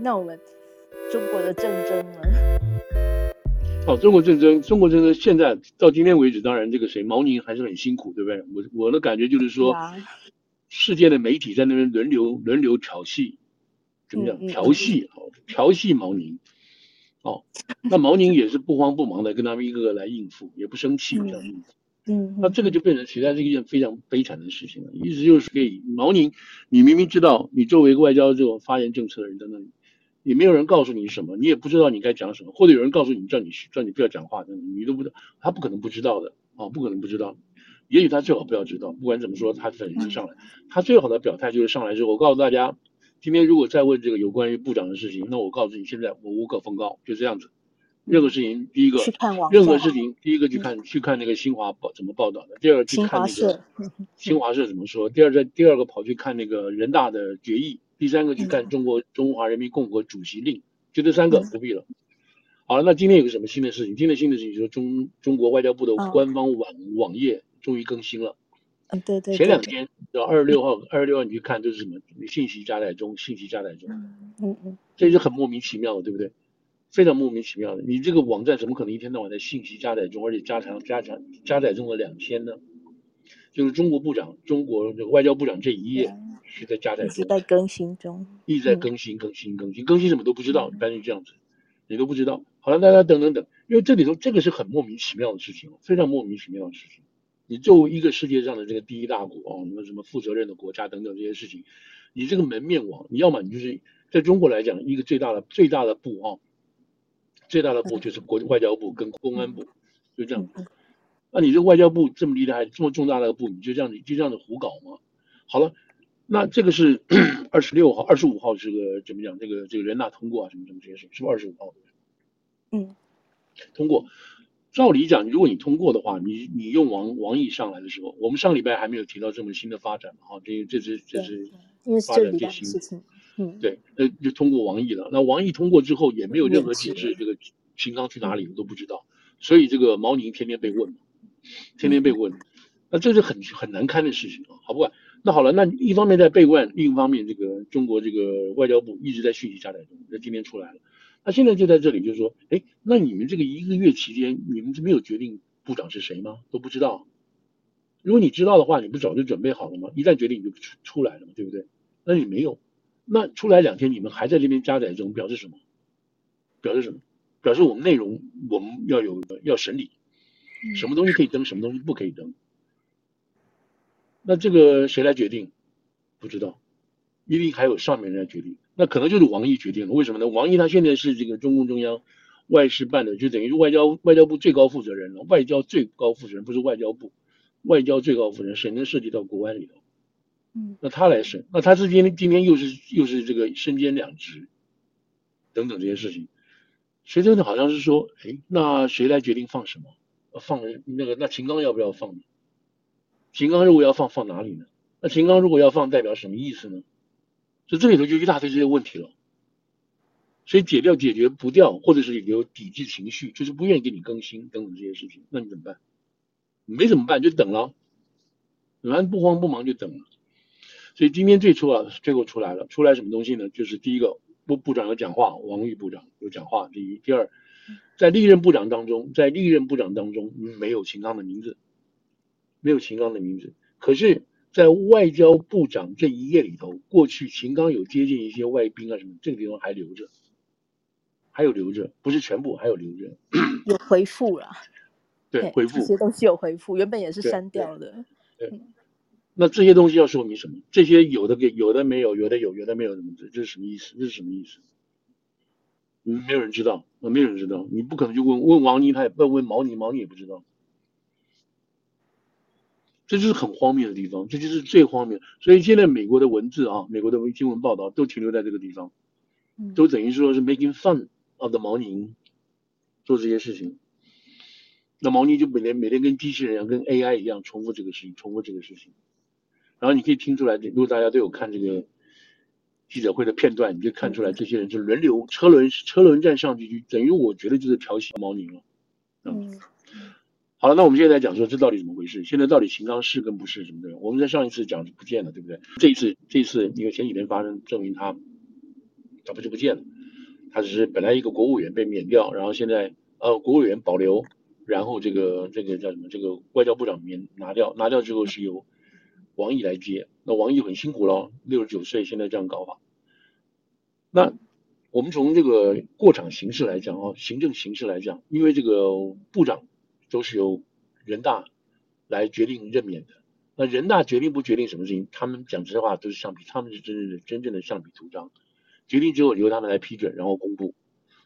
那我们中国的战争呢？哦，中国战争，中国战争现在到今天为止，当然这个谁毛宁还是很辛苦，对不对？我我的感觉就是说，世界的媒体在那边轮流轮流调戏，怎么讲？调戏，好，调戏毛宁。哦，那毛宁也是不慌不忙的跟他们一个个来应付，也不生气这样子。嗯，那这个就变成实在是一件非常悲惨的事情了。意思就是给毛宁，你明明知道你作为一个外交这种发言政策的人在那里。也没有人告诉你什么，你也不知道你该讲什么，或者有人告诉你叫你叫你不要讲话，你都不知道，他不可能不知道的啊、哦，不可能不知道。也许他最好不要知道，不管怎么说，他等于上来，他最好的表态就是上来之后，我告诉大家，今天如果再问这个有关于部长的事情，那我告诉你，现在我无可奉告，就这样子。任何事情，第一个，任何事情，第一个去看去看那个新华报怎么报道的，第二个去看那个新华社怎么说，第二个第二个跑去看那个人大的决议。第三个去看中国中华人民共和国主席令，就这三个不必了。好了，那今天有个什么新的事情？今天新的事情就是中中国外交部的官方网网页终于更新了。嗯，对对。前两天到二十六号，二十六号你去看这是什么？信息加载中，信息加载中。嗯嗯。这就很莫名其妙的，对不对？非常莫名其妙的。你这个网站怎么可能一天到晚在信息加载中，而且加长加长加载中了两天呢？就是中国部长，中国这个外交部长这一页。是在加载中，一直在更新中，一直在更新、更新、更新、更新，什么都不知道，一般是这样子，你都不知道。好了，大家等等等，因为这里头这个是很莫名其妙的事情，非常莫名其妙的事情。你作为一个世界上的这个第一大国啊，什么什么负责任的国家等等这些事情，你这个门面网，你要么你就是在中国来讲一个最大的最大的部啊，最大的部就是国外交部跟公安部，就这样。那你这外交部这么厉害，这么重大的部，你就这样子就这样子胡搞吗？好了。那这个是 二十六号、二十五号，这个怎么讲？这个这个人大通过啊，什么什么这些事，是不是二十五号？嗯，通过。照理讲，如果你通过的话，你你用王王毅上来的时候，我们上礼拜还没有提到这么新的发展嘛？哈，这这是这是发展最新的。嗯，对，那就通过王毅了。那王毅通过之后，也没有任何解释，这个秦刚去哪里都不知道。所以这个毛宁天天被问，天天被问，那这是很很难堪的事情啊，好不管。那好了，那一方面在备问，另一方面这个中国这个外交部一直在讯息加载中，那今天出来了。那现在就在这里，就是说，哎，那你们这个一个月期间，你们是没有决定部长是谁吗？都不知道。如果你知道的话，你不早就准备好了吗？一旦决定你就出出来了嘛，对不对？那你没有，那出来两天，你们还在这边加载中，表示什么？表示什么？表示我们内容我们要有要审理，什么东西可以登，什么东西不可以登。那这个谁来决定？不知道，一定还有上面人来决定。那可能就是王毅决定了。为什么呢？王毅他现在是这个中共中央外事办的，就等于是外交外交部最高负责人了。外交最高负责人不是外交部，外交最高负责人谁能涉及到国安里头。嗯，那他来审，那他是今天今天又是又是这个身兼两职，等等这些事情。谁真的好像是说，哎，那谁来决定放什么？放那个那秦刚要不要放呢？秦刚如果要放放哪里呢？那秦刚如果要放代表什么意思呢？所以这里头就一大堆这些问题了。所以解掉解决不掉，或者是有抵制情绪，就是不愿意给你更新等等这些事情，那你怎么办？没怎么办，就等了。反正不慌不忙就等了。所以今天最初啊，最后出来了，出来什么东西呢？就是第一个部部长有讲话，王毅部长有讲话。第一，第二，在历任部长当中，在历任部长当中没有秦刚的名字。没有秦刚的名字，可是，在外交部长这一页里头，过去秦刚有接见一些外宾啊什么，这个地方还留着，还有留着，不是全部，还有留着，有回复了，对，回复这些东西有回复，原本也是删掉的。对，对，那这些东西要说明什么？这些有的给，有的没有，有的有，有的没有，什么这这是什么意思？这是什么意思？嗯，没有人知道，没有人知道，你不可能就问问王尼，他也不问毛尼，毛尼也不知道。这就是很荒谬的地方，这就是最荒谬。所以现在美国的文字啊，美国的新闻报道都停留在这个地方，都等于说是 making fun of the 毛宁做这些事情。那毛宁就每天每天跟机器人一样，跟 AI 一样重复这个事情，重复这个事情。然后你可以听出来，如果大家都有看这个记者会的片段，你就看出来这些人就轮流车轮车轮战上去，就等于我觉得就是调戏毛宁了。嗯。好了，那我们现在来讲说这到底怎么回事？现在到底秦刚是跟不是什么的？我们在上一次讲是不见了，对不对？这一次，这一次因为前几天发生，证明他他不就不见了，他只是本来一个国务员被免掉，然后现在呃国务员保留，然后这个这个叫什么这个外交部长免拿掉，拿掉之后是由王毅来接，那王毅很辛苦了，六十九岁现在这样搞法，那。我们从这个过场形式来讲啊，行政形式来讲，因为这个部长都是由人大来决定任免的。那人大决定不决定什么事情，他们讲这些话都是橡皮，他们是真正的真正的橡皮图章。决定之后由他们来批准，然后公布。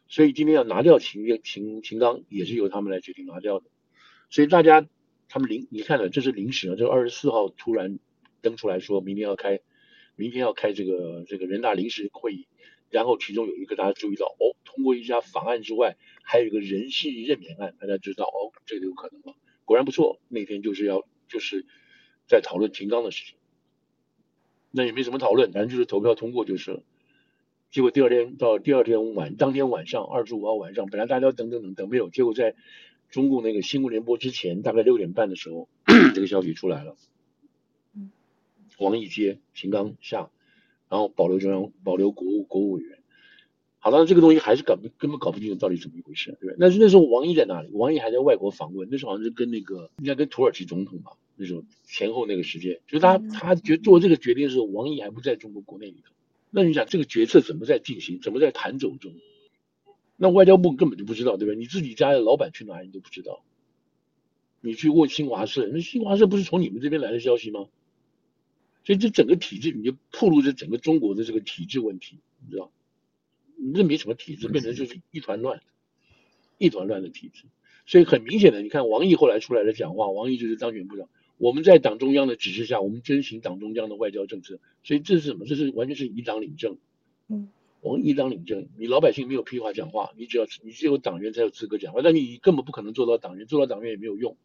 所以今天要拿掉秦秦秦刚，也是由他们来决定拿掉的。所以大家他们临你看了，这是临时啊，这二十四号突然登出来说，明天要开，明天要开这个这个人大临时会议。然后其中有一个大家注意到哦，通过一家法案之外，还有一个人事任免案，大家知道哦，这个有可能吗？果然不错，那天就是要就是在讨论秦刚的事情，那也没什么讨论，反正就是投票通过就是了。结果第二天到第二天晚，当天晚上二十五号晚上，本来大家要等等等等没有，结果在中共那个新闻联播之前，大概六点半的时候，这个消息出来了，王毅接秦刚下。然后保留中央，保留国务国务委员。好了，这个东西还是搞不根本搞不清楚到底怎么一回事，对不对？那是那时候王毅在哪里？王毅还在外国访问，那时候好像是跟那个应该跟土耳其总统吧，那时候前后那个时间，就是他他决做这个决定的时候，王毅还不在中国国内里头。那你想这个决策怎么在进行，怎么在谈走中？那外交部根本就不知道，对不对？你自己家的老板去哪里你都不知道，你去问新华社，那新华社不是从你们这边来的消息吗？所以这整个体制，你就暴露着整个中国的这个体制问题，你知道？你这没什么体制，变成就是一团乱，一团乱的体制。所以很明显的，你看王毅后来出来的讲话，王毅就是当选部长。我们在党中央的指示下，我们遵循党中央的外交政策。所以这是什么？这是完全是以党领政。嗯，我们以党领政，你老百姓没有屁话讲话，你只要你只有党员才有资格讲话，但你根本不可能做到党员，做到党员也没有用。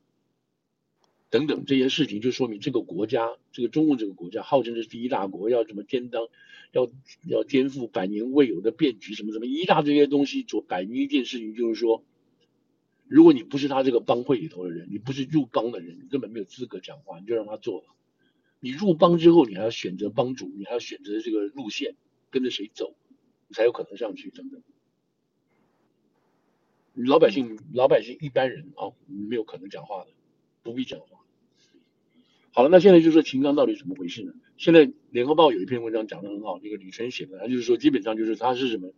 等等这些事情，就说明这个国家，这个中共这个国家号称是第一大国，要什么担当，要要颠覆百年未有的变局，什么什么一大堆这些东西，做摆明一件事情，就是说，如果你不是他这个帮会里头的人，你不是入帮的人，你根本没有资格讲话，你就让他做了。你入帮之后，你还要选择帮主，你还要选择这个路线，跟着谁走，你才有可能上去，等等。老百姓，老百姓一般人啊，没有可能讲话的，不必讲话。好了，那现在就是说秦刚到底怎么回事呢？现在联合报有一篇文章讲得很好，这个李晨写的，他就是说基本上就是他是什么，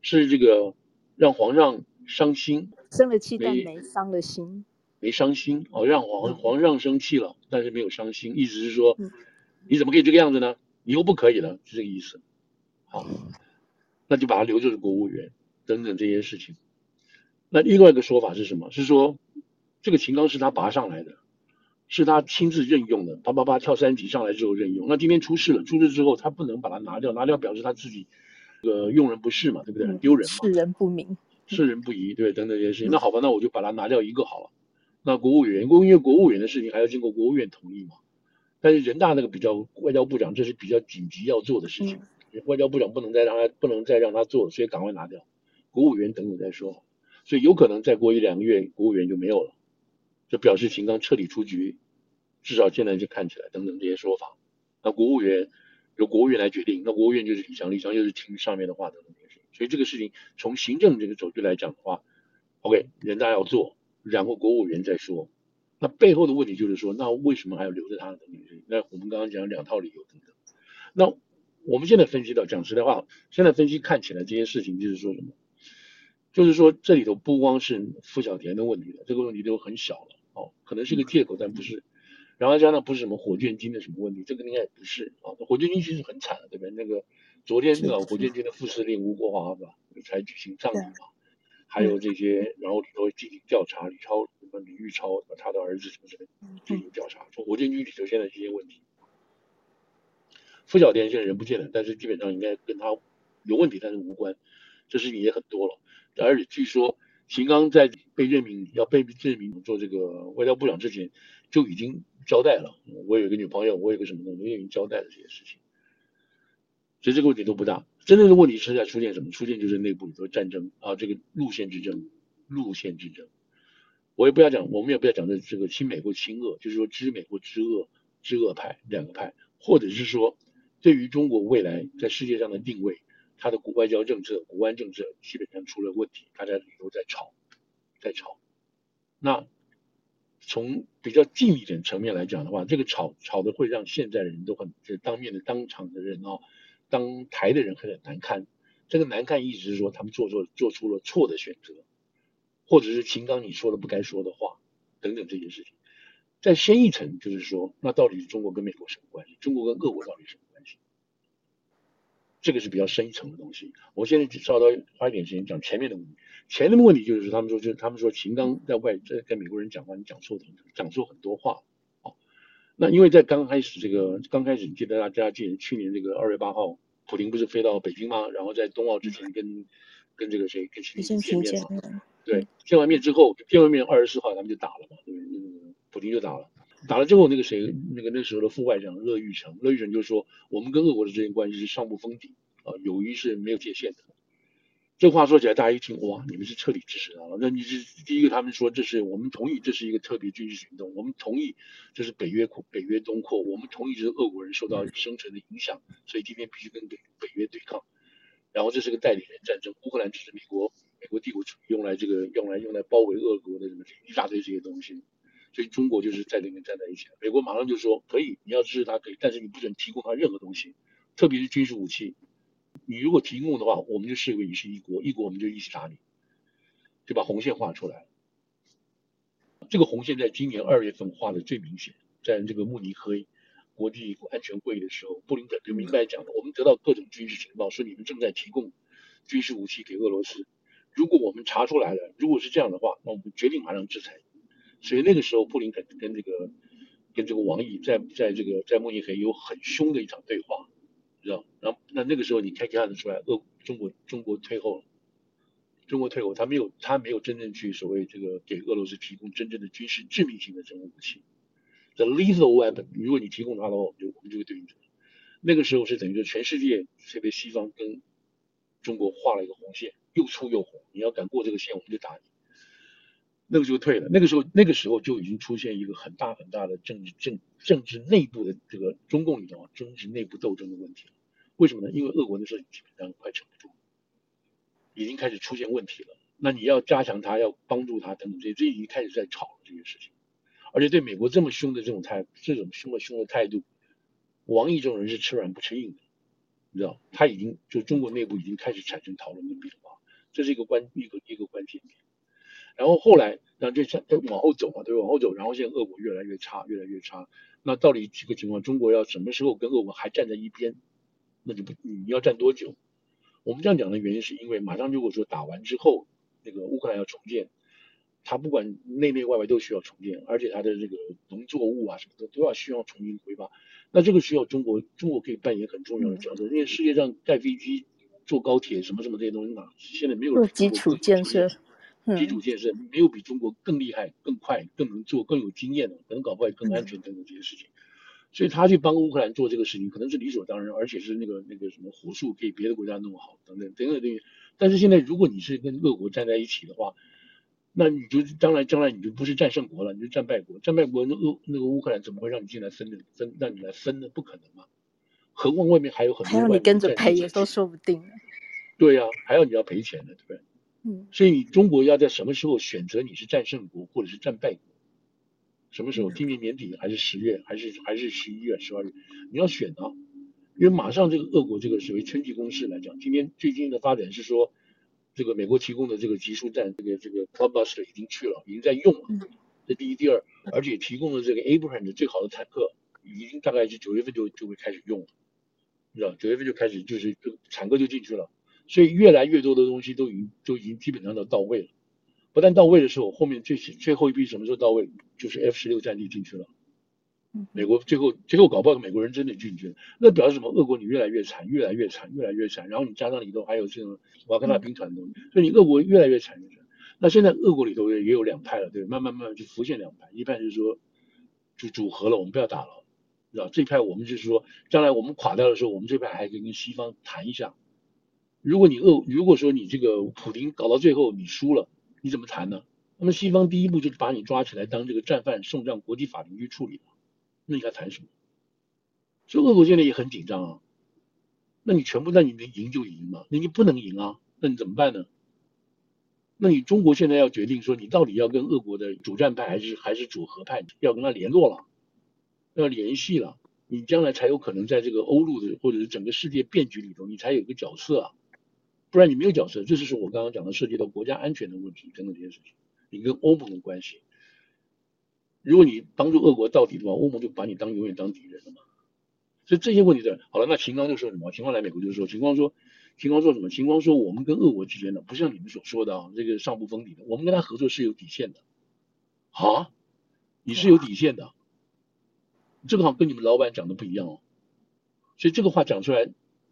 是这个让皇上伤心，生了气但没伤了心，没伤心哦，让皇皇上生气了，但是没有伤心，意思是说，你怎么可以这个样子呢？以后不可以了，是这个意思。好，那就把他留着是国务员等等这些事情。那另外一个说法是什么？是说这个秦刚是他拔上来的。是他亲自任用的，啪啪啪跳三级上来之后任用。那今天出事了，出事之后他不能把他拿掉，拿掉表示他自己，呃，用人不识嘛，对不对？很丢人嘛。是人不明，是人不疑，对，等等这些事情。那好吧，那我就把他拿掉一个好了。那国务员，因为国务院的事情还要经过国务院同意嘛。但是人大那个比较外交部长，这是比较紧急要做的事情，外交部长不能再让他不能再让他做，所以赶快拿掉。国务员等等再说，所以有可能再过一两个月，国务员就没有了。就表示秦刚彻底出局，至少现在就看起来等等这些说法。那国务院由国务院来决定，那国务院就是李强，李强就是听上面的话等等这些。所以这个事情从行政这个角度来讲的话，OK，人大要做，然后国务院再说。那背后的问题就是说，那为什么还要留着他等等这些？那我们刚刚讲两套理由等等。那我们现在分析到，讲实在话，现在分析看起来这些事情就是说什么？就是说这里头不光是傅小田的问题了，这个问题都很小了。哦，可能是个借口，但不是。然后加上不是什么火箭军的什么问题，这个应该也不是啊。火箭军其实很惨的，对不对？那个昨天那个火箭军的副司令吴国华吧，才举行葬礼嘛，还有这些，然后里头进行调查，李超什么李玉超他的儿子什么什么进行调查，从火箭军里头现在这些问题。傅小田现在人不见了，但是基本上应该跟他有问题，但是无关。这事情也很多了，而且据说。秦刚在被任命要被任命做这个外交部长之前，就已经交代了。我有一个女朋友，我有个什么东西，我已经交代了这些事情。所以这个问题都不大。真正的问题是在出现什么？出现就是内部里头战争啊，这个路线之争，路线之争。我也不要讲，我们也不要讲的这个亲美或亲恶，就是说知美或知恶，知恶派两个派，或者是说对于中国未来在世界上的定位。他的国外交政策、国安政策基本上出了问题，大家里头在吵，在吵。那从比较近一点层面来讲的话，这个吵吵的会让现在的人都很，就是当面的当场的人哦，当台的人很难堪。这个难看意思是说他们做错做出了错的选择，或者是秦刚你说的不该说的话等等这些事情。再深一层就是说，那到底是中国跟美国什么关系？中国跟俄国到底什么关系？这个是比较深一层的东西。我现在只稍微花一点时间讲前面的问题。前面的问题就是他们说，就是他们说秦刚在外在跟美国人讲话，你讲错讲错很多话。哦，那因为在刚开始这个刚开始，记得大家记得去年这个二月八号，普京不是飞到北京吗？然后在冬奥之前跟跟这个谁跟习近平见面嘛？对，见完面之后，见完面二十四号他们就打了嘛，对，那个普京就打了。打了之后，那个谁，那个那时候的副外长乐玉成，乐玉成就说，我们跟俄国的之间关系是上不封顶啊，友谊是没有界限的。这话说起来，大家一听，哇，你们是彻底支持他了。那你是第一个，他们说这是我们同意，这是一个特别军事行动，我们同意这是北约扩北约东扩，我们同意这是俄国人受到生存的影响，所以今天必须跟北北约对抗。然后这是个代理人战争，乌克兰只是美国美国帝国主义用来这个用来用来包围俄国的什么一大堆这些东西。所以中国就是在里面站在一起，美国马上就说可以，你要支持他可以，但是你不准提供他任何东西，特别是军事武器。你如果提供的话，我们就视为你是一国，一国我们就一起打你，就把红线画出来。这个红线在今年二月份画的最明显，在这个慕尼黑国际安全会议的时候，布林肯就明白讲了，我们得到各种军事情报，说你们正在提供军事武器给俄罗斯，如果我们查出来了，如果是这样的话，那我们决定马上制裁。所以那个时候，布林肯跟这个跟这个王毅在在这个在慕尼黑有很凶的一场对话，知道？然后那那个时候你可以看得出来，俄中国中国退后了，中国退后，他没有他没有真正去所谓这个给俄罗斯提供真正的军事致命性的这种武器，the lethal weapon。如果你提供它的话，我们就我们就会对应。那个时候是等于说全世界特别西方跟中国画了一个红线，又粗又红，你要敢过这个线，我们就打你。那个时候退了，那个时候那个时候就已经出现一个很大很大的政治政政治内部的这个中共里头政治内部斗争的问题了。为什么呢？因为俄国那时候基本上快撑不住，已经开始出现问题了。那你要加强他，要帮助他等等这些，这已经开始在吵这些事情。而且对美国这么凶的这种态，这种凶的凶的态度，王毅这种人是吃软不吃硬的，你知道？他已经就中国内部已经开始产生讨论跟变化，这是一个关一个一个关键点。然后后来，那这这往后走嘛，对，往后走。然后现在俄国越来越差，越来越差。那到底这个情况，中国要什么时候跟俄国还站在一边？那就不，你要站多久？我们这样讲的原因是因为，马上如果说打完之后，那个乌克兰要重建，它不管内内外外都需要重建，而且它的这个农作物啊什么的都要需要重新规划。那这个需要中国，中国可以扮演很重要的角色。因为世界上盖飞机、坐高铁什么什么这些东西嘛，现在没有基础建设。基础建设没有比中国更厉害、更快、更能做、更有经验的，可能搞不好更安全等等这些事情。所以他去帮乌克兰做这个事情，可能是理所当然，而且是那个那个什么火速给别的国家弄好等等等等等等。但是现在如果你是跟俄国站在一起的话，那你就将来将来你就不是战胜国了，你就战败国。战败国那俄那个乌克兰怎么会让你进来分的分让你来分呢？不可能嘛！何况外面还有很多，还要你跟着赔也都说不定。对呀、啊，还要你要赔钱的，对不对？嗯，所以你中国要在什么时候选择你是战胜国或者是战败国？什么时候？今年年底还是十月，还是还是十一月、十二月？你要选啊！因为马上这个俄国这个所谓春季攻势来讲，今天最近的发展是说，这个美国提供的这个集束战，这个这个 Cloudbuster 已经去了，已经在用了。这第一、第二，而且提供的这个 Abrams 的最好的坦克，已经大概是九月份就就会开始用了，你知道？九月份就开始就是就坦克就进去了。所以越来越多的东西都已经都已经基本上都到位了，不但到位的时候，后面最最后一批什么时候到位？就是 F 十六战机进去了。美国最后最后搞不好美国人真的进去了，那表示什么？俄国你越来越惨，越来越惨，越来越惨。然后你加上里头还有这种瓦格纳兵团的东西，所以你俄国越来越惨越惨。那现在俄国里头也有两派了，对，慢慢慢慢就浮现两派，一派就是说就组合了，我们不要打了，知道？这一派我们就是说，将来我们垮掉的时候，我们这派还可以跟西方谈一下。如果你俄，如果说你这个普丁搞到最后你输了，你怎么谈呢？那么西方第一步就是把你抓起来当这个战犯送上国际法庭去处理，那你还谈什么？所以俄国现在也很紧张啊，那你全部那你能赢就赢嘛？那你不能赢啊，那你怎么办呢？那你中国现在要决定说，你到底要跟俄国的主战派还是还是主和派，要跟他联络了，要联系了，你将来才有可能在这个欧陆的或者是整个世界变局里头，你才有一个角色啊，不然你没有角色，这就是我刚刚讲的涉及到国家安全的问题等等这些事情，你跟欧盟的关系，如果你帮助俄国到底的话，欧盟就把你当永远当敌人了嘛。所以这些问题的，好了，那秦刚就说什么？秦刚来美国就说，秦刚说。秦刚说什么？秦刚说：“我们跟俄国之间的，不像你们所说的啊，这个上不封顶的。我们跟他合作是有底线的。啊，你是有底线的，这个好像跟你们老板讲的不一样哦。所以这个话讲出来，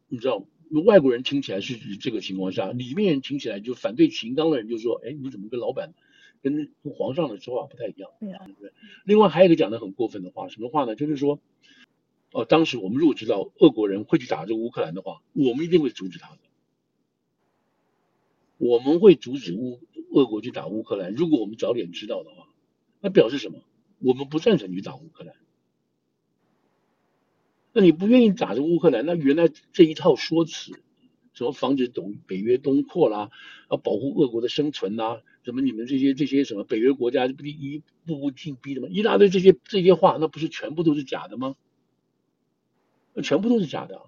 你知道吗，外国人听起来是这个情况下，里面人听起来就反对秦刚的人就说：哎，你怎么跟老板、跟皇上的说法不太一样？对不对？另外还有一个讲的很过分的话，什么话呢？就是说。”哦，当时我们如果知道俄国人会去打这个乌克兰的话，我们一定会阻止他的。我们会阻止乌俄国去打乌克兰。如果我们早点知道的话，那表示什么？我们不赞成去打乌克兰。那你不愿意打这个乌克兰，那原来这一套说辞，什么防止东北约东扩啦，啊，保护俄国的生存呐，什么你们这些这些什么北约国家不一步步进逼的吗？一大堆这些这些话，那不是全部都是假的吗？那全部都是假的，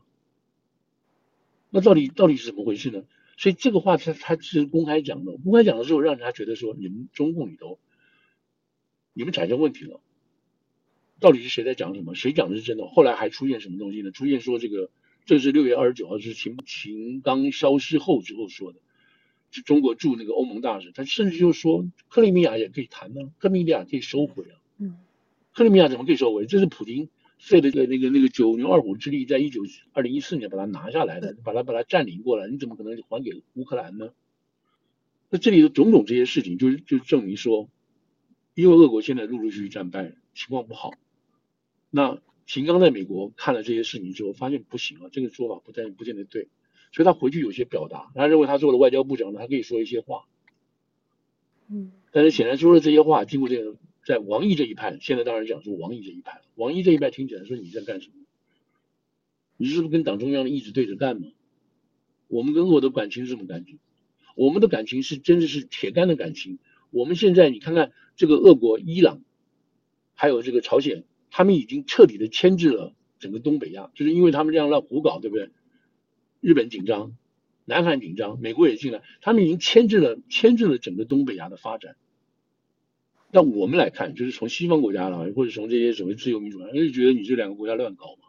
那到底到底是怎么回事呢？所以这个话他他是公开讲的，公开讲的时候，让人家觉得说，你们中共里头，你们产生问题了，到底是谁在讲什么？谁讲的是真的？后来还出现什么东西呢？出现说这个，这是六月二十九号，是秦秦刚消失后之后说的，是中国驻那个欧盟大使，他甚至就说克里米亚也可以谈呢，克里米亚可以收回啊，嗯，克里米亚怎么可以收回？这是普京。费了个那个那个九牛二虎之力，在一九二零一四年把它拿下来的，把它把它占领过来，你怎么可能还给乌克兰呢？那这里的种种这些事情，就是就证明说，因为俄国现在陆陆续续战败，情况不好。那秦刚在美国看了这些事情之后，发现不行啊，这个说法不但不见得对，所以他回去有些表达，他认为他做了外交部长呢，他可以说一些话。嗯，但是显然说了这些话，经过这个。在王毅这一派，现在当然讲说王毅这一派，王毅这一派听起来说你在干什么？你是不是跟党中央的意志对着干嘛？我们跟俄的感情是什么感情？我们的感情是真的是铁杆的感情。我们现在你看看这个俄国、伊朗，还有这个朝鲜，他们已经彻底的牵制了整个东北亚，就是因为他们这样乱胡搞，对不对？日本紧张，南韩紧张，美国也进来，他们已经牵制了牵制了整个东北亚的发展。那我们来看，就是从西方国家来，或者从这些所谓自由民主来，就觉得你这两个国家乱搞嘛，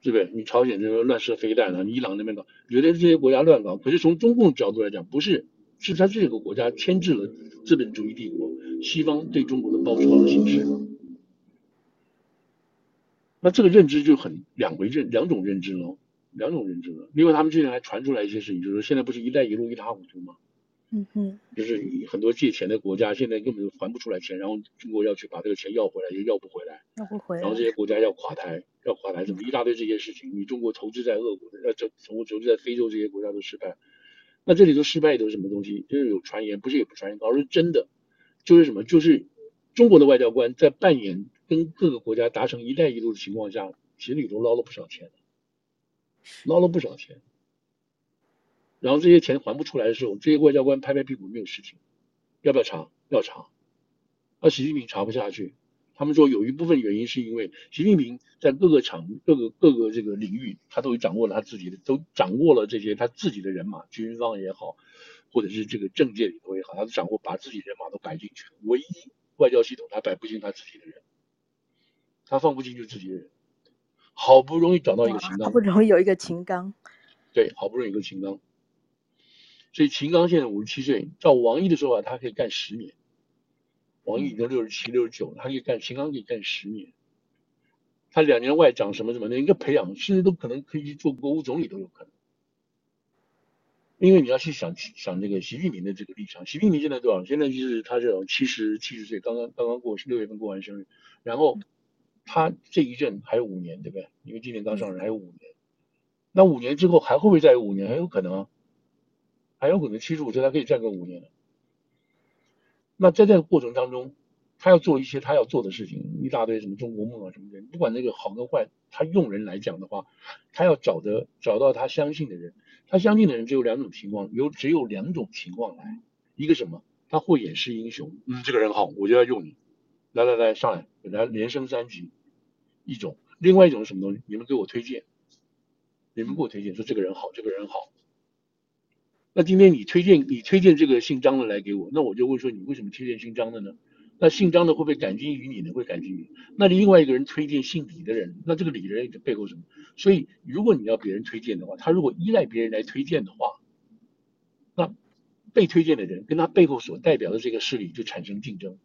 对不对？你朝鲜这边乱射飞弹啊，你伊朗那边搞，觉得这些国家乱搞。可是从中共角度来讲，不是，是他这个国家牵制了资本主义帝国，西方对中国的包抄的形式。那这个认知就很两回认两种认知喽，两种认知了。另外，他们之前还传出来一些事情，就是说现在不是“一带一路”一塌糊涂吗？嗯哼，就是很多借钱的国家现在根本就还不出来钱，然后中国要去把这个钱要回来，又要不回来，要不回来，然后这些国家要垮台，要垮台，怎么一大堆这些事情？你中国投资在俄国，呃，这中国投资在非洲这些国家都失败，那这里头失败都是什么东西？就是有传言，不是也不传言，而是真的，就是什么？就是中国的外交官在扮演跟各个国家达成“一带一路”的情况下，其实里头捞了不少钱，捞了不少钱。然后这些钱还不出来的时候，这些外交官拍拍屁股没有事情，要不要查？要查。而习近平查不下去，他们说有一部分原因是因为习近平在各个场、各个各个这个领域，他都掌握了他自己的，都掌握了这些他自己的人马，军方也好，或者是这个政界里头也好，他都掌握把自己人马都摆进去。唯一外交系统他摆不进他自己的人，他放不进去自己的人。好不容易找到一个秦刚，好不容易有一个秦刚，对，好不容易有一个秦刚。所以秦刚现在五十七岁，照王毅的说法，他可以干十年。王毅已经六十七、六十九，他可以干，秦刚可以干十年。他两年外长什么什么的，一个培养，甚至都可能可以去做国务总理都有可能。因为你要去想想这个习近平的这个立场，习近平现在多少？现在就是他这种七十七十岁，刚刚刚刚过六月份过完生日，然后他这一任还有五年，对不对？因为今年刚上任，还有五年。那五年之后还会不会再有五年？很有可能啊。还有可能七十五岁，他可以再个五年。那在这个过程当中，他要做一些他要做的事情，一大堆什么中国梦啊什么的，不管那个好跟坏，他用人来讲的话，他要找的找到他相信的人，他相信的人只有两种情况，有只有两种情况来，一个什么？他会演示英雄，嗯，这个人好，我就要用你，来来来，上来，来连升三级，一种，另外一种是什么东西？你们给我推荐，你们给我推荐，说这个人好，这个人好。那今天你推荐你推荐这个姓张的来给我，那我就问说你为什么推荐姓张的呢？那姓张的会不会感激于你呢？会感激你。那另外一个人推荐姓李的人，那这个李的人背后什么？所以如果你要别人推荐的话，他如果依赖别人来推荐的话，那被推荐的人跟他背后所代表的这个势力就产生竞争。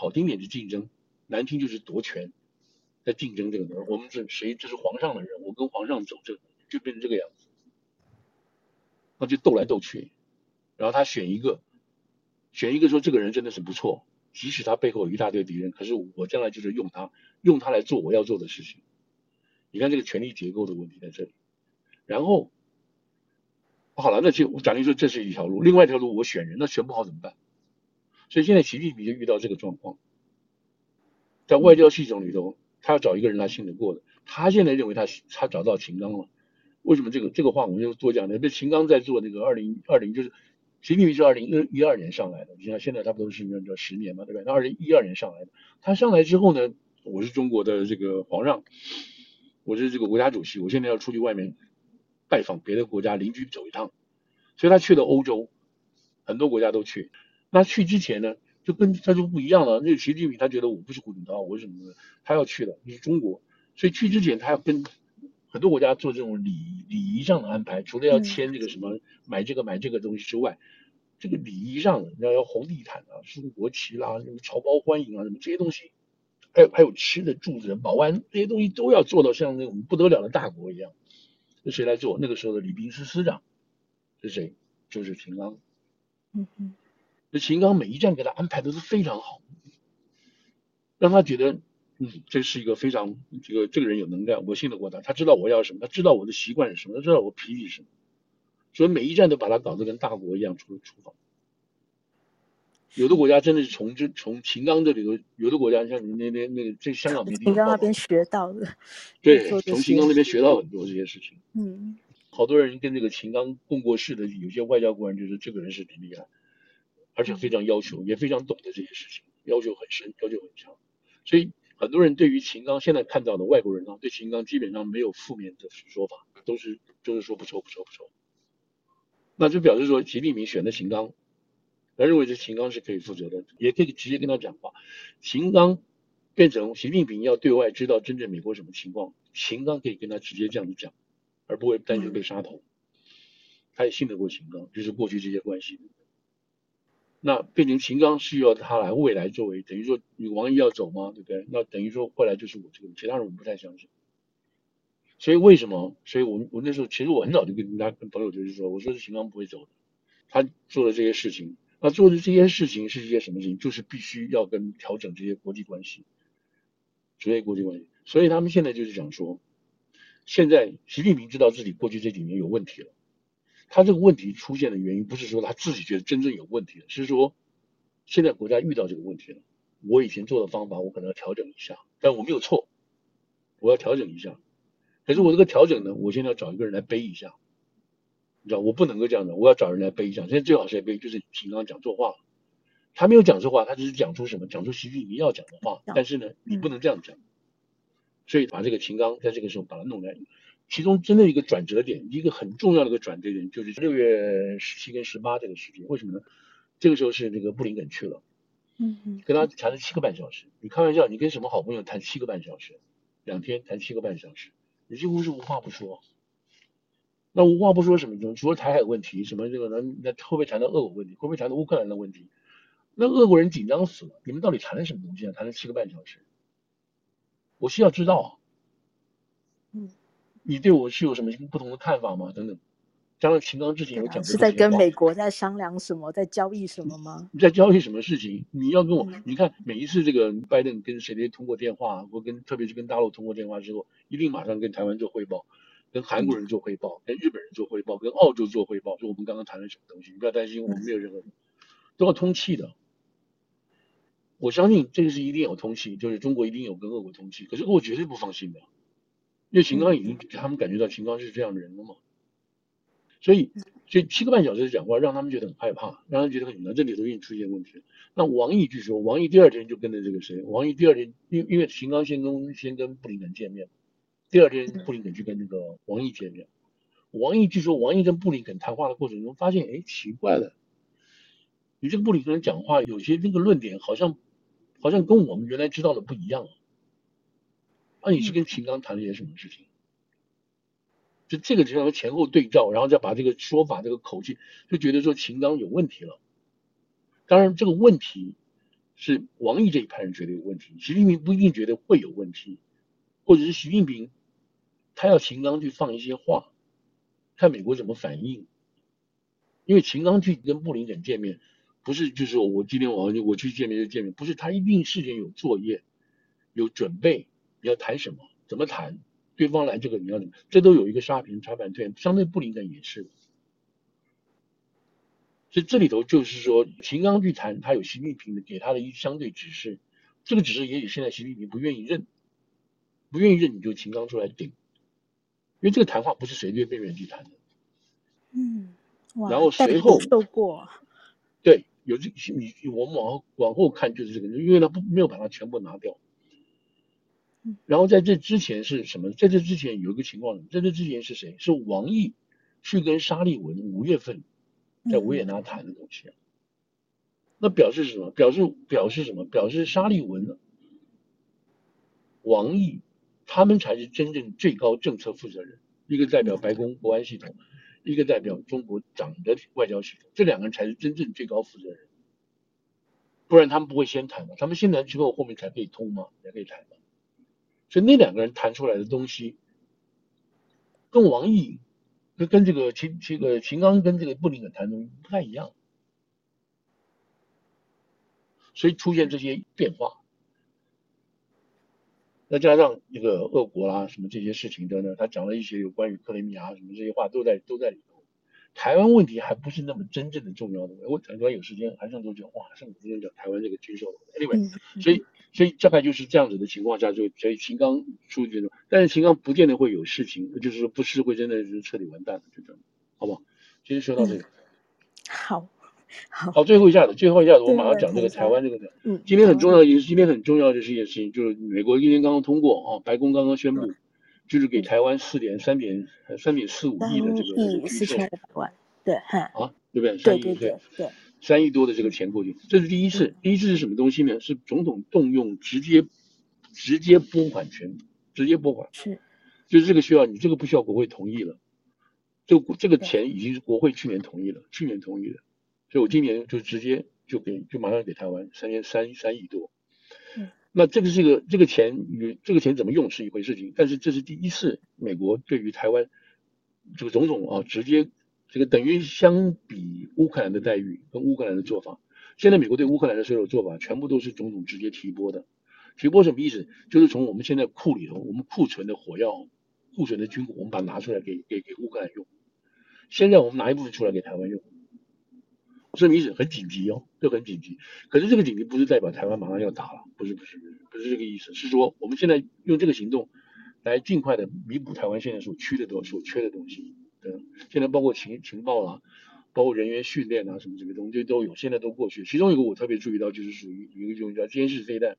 好听点是竞争，难听就是夺权，在竞争这个人。我们是谁？这是皇上的人，我跟皇上走，这就变成这个样子。那就斗来斗去，然后他选一个，选一个说这个人真的是不错，即使他背后有一大堆敌人，可是我将来就是用他，用他来做我要做的事情。你看这个权力结构的问题在这里。然后，好了，那就我假定说这是一条路，另外一条路我选人，那选不好怎么办？所以现在习近平就遇到这个状况，在外交系统里头，他要找一个人他信得过的，他现在认为他他找到秦刚了。为什么这个这个话我们就多讲呢？那秦刚在做那个二零二零，就是习近平是二零一二年上来的，你像现在差不多是那叫十年嘛，对吧？他二零一二年上来的，他上来之后呢，我是中国的这个皇上，我是这个国家主席，我现在要出去外面拜访别的国家邻居走一趟，所以他去了欧洲，很多国家都去。那去之前呢，就跟他就不一样了。那个习近平他觉得我不是胡锦涛，我是什么呢？他要去了，你是中国，所以去之前他要跟。很多国家做这种礼礼仪上的安排，除了要签这个什么买这个买这个东西之外，这个礼仪上，你要要红地毯啊，竖国旗啦，什么朝包欢迎啊，什么这些东西，还有还有吃的住的保安这些东西都要做到像那种不得了的大国一样。那谁来做？那个时候的礼宾司司长是谁？就是秦刚。嗯嗯。那秦刚每一站给他安排的都是非常好，让他觉得。嗯，这是一个非常这个这个人有能量，我信得过他。他知道我要什么，他知道我的习惯是什么，他知道我脾气是什么，所以每一站都把他搞得跟大国一样出出访。有的国家真的是从这从秦刚这里头，有的国家像你那那那个这香港媒体，秦刚那边学到的，对，从秦刚那边学到很多这些事情。嗯，好多人跟这个秦刚共过事的，有些外交官就是这个人是挺厉害，而且非常要求，也非常懂得这些事情，要求很深，要求很强，所以。很多人对于秦刚现在看到的外国人啊，对秦刚基本上没有负面的说法，都是就是说不错不错不错。那就表示说，习近平选的秦刚，他认为这秦刚是可以负责的，也可以直接跟他讲话。秦刚变成习近平要对外知道真正美国什么情况，秦刚可以跟他直接这样子讲，而不会担心被杀头。他也信得过秦刚，就是过去这些关系。那变成秦刚需要他来未来作为，等于说你王毅要走吗？对不对？那等于说后来就是我这个，其他人我不太相信。所以为什么？所以我我那时候其实我很早就跟大家跟朋友就是说，我说是秦刚不会走的，他做的这些事情，他做的这些事情是一些什么事情？就是必须要跟调整这些国际关系，这些国际关系。所以他们现在就是讲说，现在习近平知道自己过去这几年有问题了。他这个问题出现的原因，不是说他自己觉得真正有问题了，是说现在国家遇到这个问题了。我以前做的方法，我可能要调整一下，但我没有错，我要调整一下。可是我这个调整呢，我现在要找一个人来背一下，你知道，我不能够这样的，我要找人来背一下。现在最好谁背？就是秦刚讲错话了，他没有讲错话，他只是讲出什么，讲出习近平要讲的话。但是呢，你不能这样讲，所以把这个秦刚在这个时候把他弄来。其中真的一个转折点，一个很重要的一个转折点，就是六月十七跟十八这个时间。为什么呢？这个时候是那个布林肯去了，嗯嗯，跟他谈了七个半小时。你开玩笑，你跟什么好朋友谈七个半小时？两天谈七个半小时，你几乎是无话不说。那无话不说什么呢？除了台海问题，什么这个能？那会不会谈到俄国问题？会不会谈到乌克兰的问题？那俄国人紧张死了，你们到底谈了什么东西啊？谈了七个半小时，我需要知道啊。嗯。你对我是有什么不同的看法吗？等等，加上秦刚之前有讲过，是在跟美国在商量什么，在交易什么吗？你在交易什么事情？你要跟我，嗯、你看每一次这个拜登跟谁谁通过电话，或跟特别是跟大陆通过电话之后，一定马上跟台湾做汇报，跟韩国人做汇报，跟日本人做汇报，跟澳洲做汇报，说我们刚刚谈了什么东西，你不要担心，我们没有任何，都要通气的。我相信这个是一定有通气，就是中国一定有跟俄国通气，可是俄国绝对不放心的，因为秦刚已经他们感觉到秦刚是这样的人了嘛，所以所以七个半小时的讲话让他们觉得很害怕，让他们觉得很紧张，这里头已经出现问题了。那王毅据说，王毅第二天就跟着这个谁，王毅第二天因因为秦刚先跟先跟布林肯见面，第二天布林肯去跟那个王毅见面，王毅据说王毅跟布林肯谈话的过程中发现，哎，奇怪了，你这个布林肯讲话有些那个论点好像。好像跟我们原来知道的不一样，那、啊、你是跟秦刚谈了些什么事情？就这个就要前后对照，然后再把这个说法、这个口气，就觉得说秦刚有问题了。当然，这个问题是王毅这一派人觉得有问题，习近平不一定觉得会有问题，或者是习近平他要秦刚去放一些话，看美国怎么反应，因为秦刚去跟布林肯见面。不是，就是我今天我我去见面就见面，不是，他一定事先有作业，有准备，你要谈什么，怎么谈，对方来这个你要怎么，这都有一个沙盘查盘推，相对不灵感也是，所以这里头就是说，秦刚去谈，他有习近平的给他的一相对指示，这个指示也许现在习近平不愿意认，不愿意认，你就秦刚出来顶，因为这个谈话不是随随便便去谈的，嗯，然后随后受过，对。有这你我们往后往后看就是这个，因为他不没有把它全部拿掉。然后在这之前是什么？在这之前有一个情况，在这之前是谁？是王毅去跟沙利文五月份在维也纳谈的东西。那表示什么？表示表示什么？表示沙利文、王毅他们才是真正最高政策负责人，一个代表白宫国安系统。一个代表中国党的外交系统，这两个人才是真正最高负责人，不然他们不会先谈嘛？他们先谈之后，后面才可以通嘛，才可以谈嘛。所以那两个人谈出来的东西，跟王毅跟跟这个秦这个秦刚跟这个布林肯谈的东西不太一样，所以出现这些变化。再加上那个俄国啦，什么这些事情的呢？他讲了一些有关于克里米亚什么这些话，都在都在里头。台湾问题还不是那么真正的重要的。我台湾有时间还剩多久？哇，剩时间讲台湾这个军售。Anyway，所以所以大概就是这样子的情况下，就所以秦刚出去了，但是秦刚不见得会有事情，就是说不是会真的是彻底完蛋了，就这样，好不好？今天说到这个，好。好，好，最后一下子，最后一下子，我马上讲这个台湾这个的。嗯，今天很重要，也是今天很重要的是一件事情，就是美国今天刚刚通过啊，白宫刚刚宣布，就是给台湾四点三点三点四五亿的这个四千万，对，啊，对不对？三亿对对对，三亿多的这个钱过去，这是第一次，第一次是什么东西呢？是总统动用直接直接拨款权，直接拨款，是，就是这个需要你这个不需要国会同意了，这个这个钱已经是国会去年同意了，去年同意的。所以我今年就直接就给就马上给台湾三千三三亿多，嗯，那这个是一个这个钱与这个钱怎么用是一回事情，但是这是第一次美国对于台湾这个总统啊直接这个等于相比乌克兰的待遇跟乌克兰的做法，现在美国对乌克兰的所有做法全部都是总统直接提拨的，提拨什么意思？就是从我们现在库里头我们库存的火药库存的军火我们把它拿出来给给给乌克兰用，现在我们拿一部分出来给台湾用。这意思很紧急哦，这很紧急。可是这个紧急不是代表台湾马上要打了，不是不是不是不是这个意思，是说我们现在用这个行动来尽快的弥补台湾现在所缺的东所缺的东西。对，现在包括情情报啦，包括人员训练啊什么这个东西都有，现在都过去。其中一个我特别注意到就是属于一个用叫监视飞弹，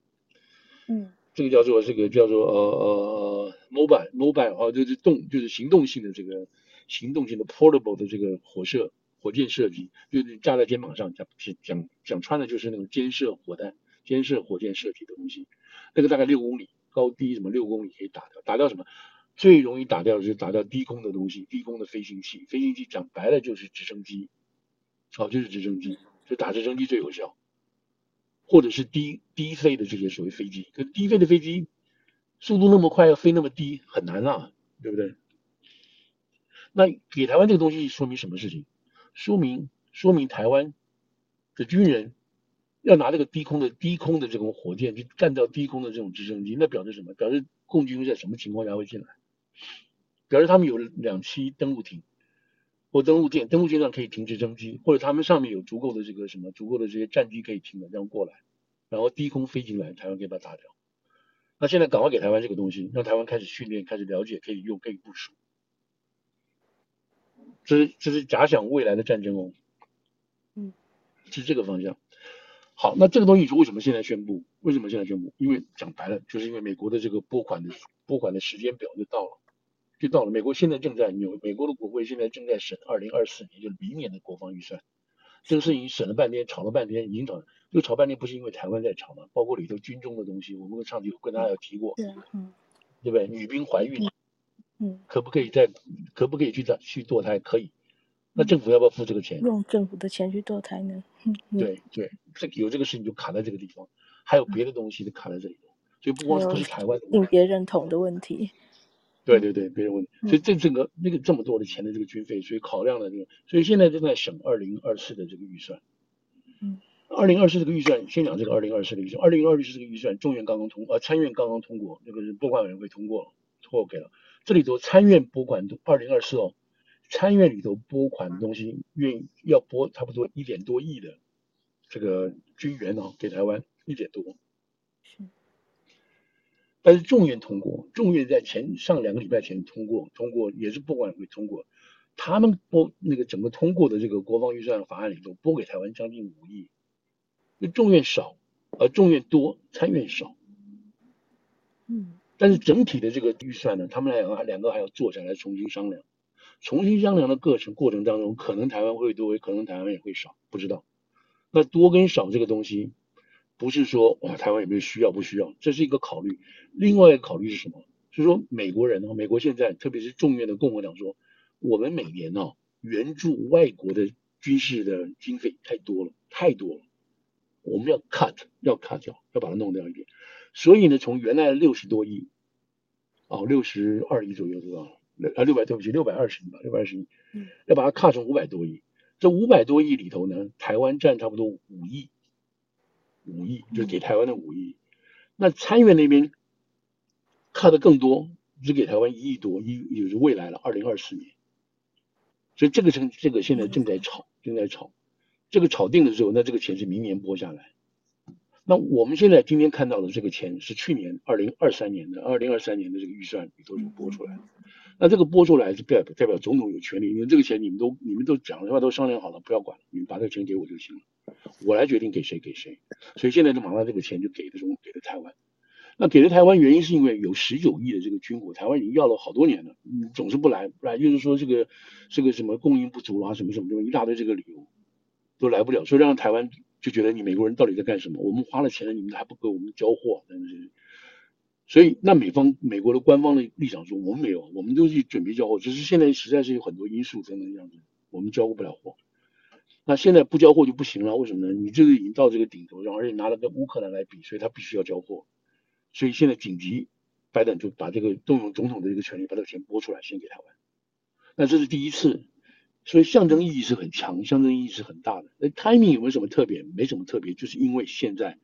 嗯，这个叫做这个叫做呃呃 mobile mobile 啊，就是动就是行动性的这个行动性的 portable 的这个火射。火箭射击就是架在肩膀上，讲讲讲穿的就是那种监射火弹、监射火箭射击的东西。那个大概六公里高低，什么六公里可以打掉？打掉什么？最容易打掉的就是打掉低空的东西，低空的飞行器。飞行器讲白了就是直升机，哦，就是直升机，就打直升机最有效。或者是低低飞的这些所谓飞机，可低飞的飞机速度那么快，要飞那么低很难啊，对不对？那给台湾这个东西说明什么事情？说明说明台湾的军人要拿这个低空的低空的这种火箭去干掉低空的这种直升机，那表示什么？表示共军在什么情况下会进来？表示他们有两栖登陆艇或登陆舰，登陆舰上可以停直升机，或者他们上面有足够的这个什么足够的这些战机可以停的这样过来。然后低空飞进来，台湾可以把它打掉。那现在赶快给台湾这个东西，让台湾开始训练，开始了解，可以用，可以部署。这是这是假想未来的战争哦，嗯，是这个方向。好，那这个东西你说为什么现在宣布？为什么现在宣布？因为讲白了，就是因为美国的这个拨款的拨款的时间表就到了，就到了。美国现在正在纽美国的国会现在正在审二零二四年，就是明年的国防预算。这个事情审了半天，吵了半天，已经吵，就吵半天不是因为台湾在吵嘛？包括里头军中的东西，我们上次有跟大家有提过，嗯，对不对？女兵怀孕，嗯，可不可以在可不可以去再去堕胎？可以。那政府要不要付这个钱？用政府的钱去堕胎呢？嗯，对对，这有这个事情就卡在这个地方，还有别的东西都卡在这里头，所以不光是不是台湾性别认同的问题。对对对，别人问题，所以这整个那个这么多的钱的这个军费，所以考量了这个，所以现在正在审二零二四的这个预算。嗯，二零二四这个预算，先讲这个二零二四的预算。二零二四这个预算，众院刚刚通，呃，参院刚刚通过，那个是拨款委员会通过了，通过给了。这里头参院拨款都二零二四哦，参院里头拨款的东西愿意要拨差不多一点多亿的这个军援哦，给台湾一点多。但是众院通过，众院在前上两个礼拜前通过，通过也是拨款会通过，他们拨那个整个通过的这个国防预算法案里头拨给台湾将近五亿，就众院少，而众院多，参院少，嗯，但是整体的这个预算呢，他们两个两个还要坐下来重新商量，重新商量的过程过程当中，可能台湾会多，可能台湾也会少，不知道，那多跟少这个东西。不是说哇，台湾有没有需要不需要，这是一个考虑。另外一个考虑是什么？就是说美国人啊，美国现在特别是众院的共和党说，我们每年啊援助外国的军事的经费太多了，太多了，我们要 cut，要 cut 掉，要把它弄掉一点。所以呢，从原来的六十多亿，哦，六十二亿左右知道吗？啊，六百对不起，六百二十亿吧，六百二十亿，要把它 cut 成五百多亿。这五百多亿里头呢，台湾占差不多五亿。五亿就是给台湾的五亿，那参院那边看的更多，只给台湾一亿多，一也就是未来了二零二四年，所以这个成这个现在正在炒，正在炒，这个炒定的时候，那这个钱是明年拨下来。那我们现在今天看到的这个钱是去年二零二三年的，二零二三年的这个预算里头就拨出来，那这个拨出来是代表代表总统有权利，因为这个钱你们都你们都讲的话都商量好了，不要管，你们把这个钱给我就行了。我来决定给谁给谁，所以现在就马上这个钱就给的中给了台湾。那给了台湾原因是因为有十九亿的这个军火，台湾已经要了好多年了，总是不来，不来就是说这个这个什么供应不足啊，什么什么什么一大堆这个理由都来不了，所以让台湾就觉得你美国人到底在干什么？我们花了钱了，你们还不给我们交货，但是所以那美方美国的官方的立场说我们没有，我们都是准备交货，只是现在实在是有很多因素才能这样子，我们交不了货。那现在不交货就不行了，为什么呢？你这个已经到这个顶头上，而且拿了跟乌克兰来比，所以他必须要交货。所以现在紧急，拜登就把这个动用总统的这个权利，把这个钱拨出来，先给台湾。那这是第一次，所以象征意义是很强，象征意义是很大的。那 timing 有没有什么特别？没什么特别，就是因为现在